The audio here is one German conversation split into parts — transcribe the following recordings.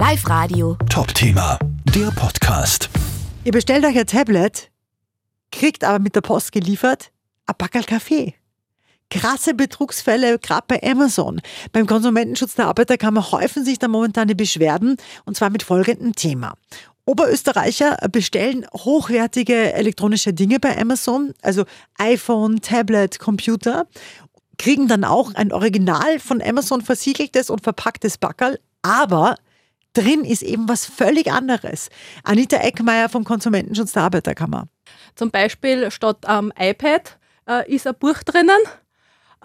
Live Radio. Top-Thema, der Podcast. Ihr bestellt euch ein Tablet, kriegt aber mit der Post geliefert ein Backel Kaffee. Krasse Betrugsfälle, gerade bei Amazon. Beim Konsumentenschutz der Arbeiterkammer häufen sich da momentan die Beschwerden und zwar mit folgendem Thema. Oberösterreicher bestellen hochwertige elektronische Dinge bei Amazon, also iPhone, Tablet, Computer, kriegen dann auch ein Original von Amazon versiegeltes und verpacktes Backerl, aber drin ist eben was völlig anderes. Anita Eckmeier vom Konsumentenschutz der Arbeiterkammer. Zum Beispiel statt am iPad äh, ist ein Buch drinnen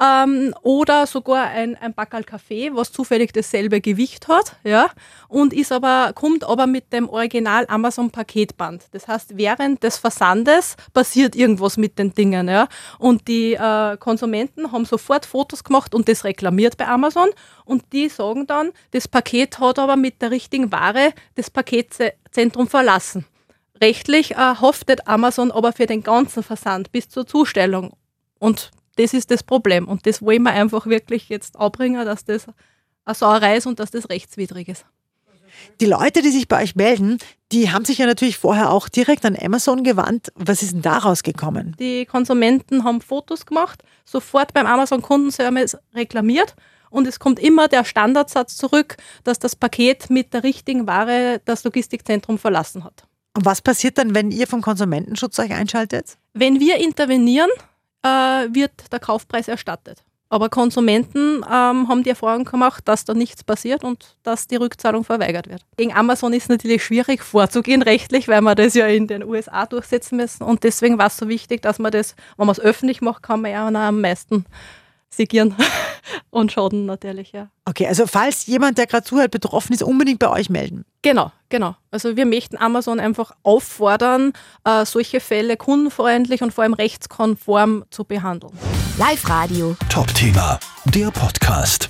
ähm, oder sogar ein, ein Backerl Kaffee, was zufällig dasselbe Gewicht hat, ja, und ist aber, kommt aber mit dem Original Amazon Paketband. Das heißt, während des Versandes passiert irgendwas mit den Dingen, ja, und die äh, Konsumenten haben sofort Fotos gemacht und das reklamiert bei Amazon und die sagen dann, das Paket hat aber mit der richtigen Ware das Paketzentrum verlassen. Rechtlich äh, haftet Amazon aber für den ganzen Versand bis zur Zustellung. Und das ist das Problem. Und das wollen wir einfach wirklich jetzt abbringen, dass das eine Sauerei ist und dass das rechtswidrig ist. Die Leute, die sich bei euch melden, die haben sich ja natürlich vorher auch direkt an Amazon gewandt. Was ist denn daraus gekommen? Die Konsumenten haben Fotos gemacht, sofort beim Amazon Kundenservice reklamiert und es kommt immer der Standardsatz zurück, dass das Paket mit der richtigen Ware das Logistikzentrum verlassen hat. Und was passiert dann, wenn ihr vom Konsumentenschutz euch einschaltet? Wenn wir intervenieren, äh, wird der Kaufpreis erstattet. Aber Konsumenten ähm, haben die Erfahrung gemacht, dass da nichts passiert und dass die Rückzahlung verweigert wird. Gegen Amazon ist natürlich schwierig vorzugehen rechtlich, weil wir das ja in den USA durchsetzen müssen. Und deswegen war es so wichtig, dass man das, wenn man es öffentlich macht, kann man ja am meisten sigieren und Schaden natürlich, ja. Okay, also falls jemand, der gerade zuhört, betroffen ist, unbedingt bei euch melden. Genau, genau. Also wir möchten Amazon einfach auffordern, äh, solche Fälle kundenfreundlich und vor allem rechtskonform zu behandeln. Live Radio. Top-Thema, der Podcast.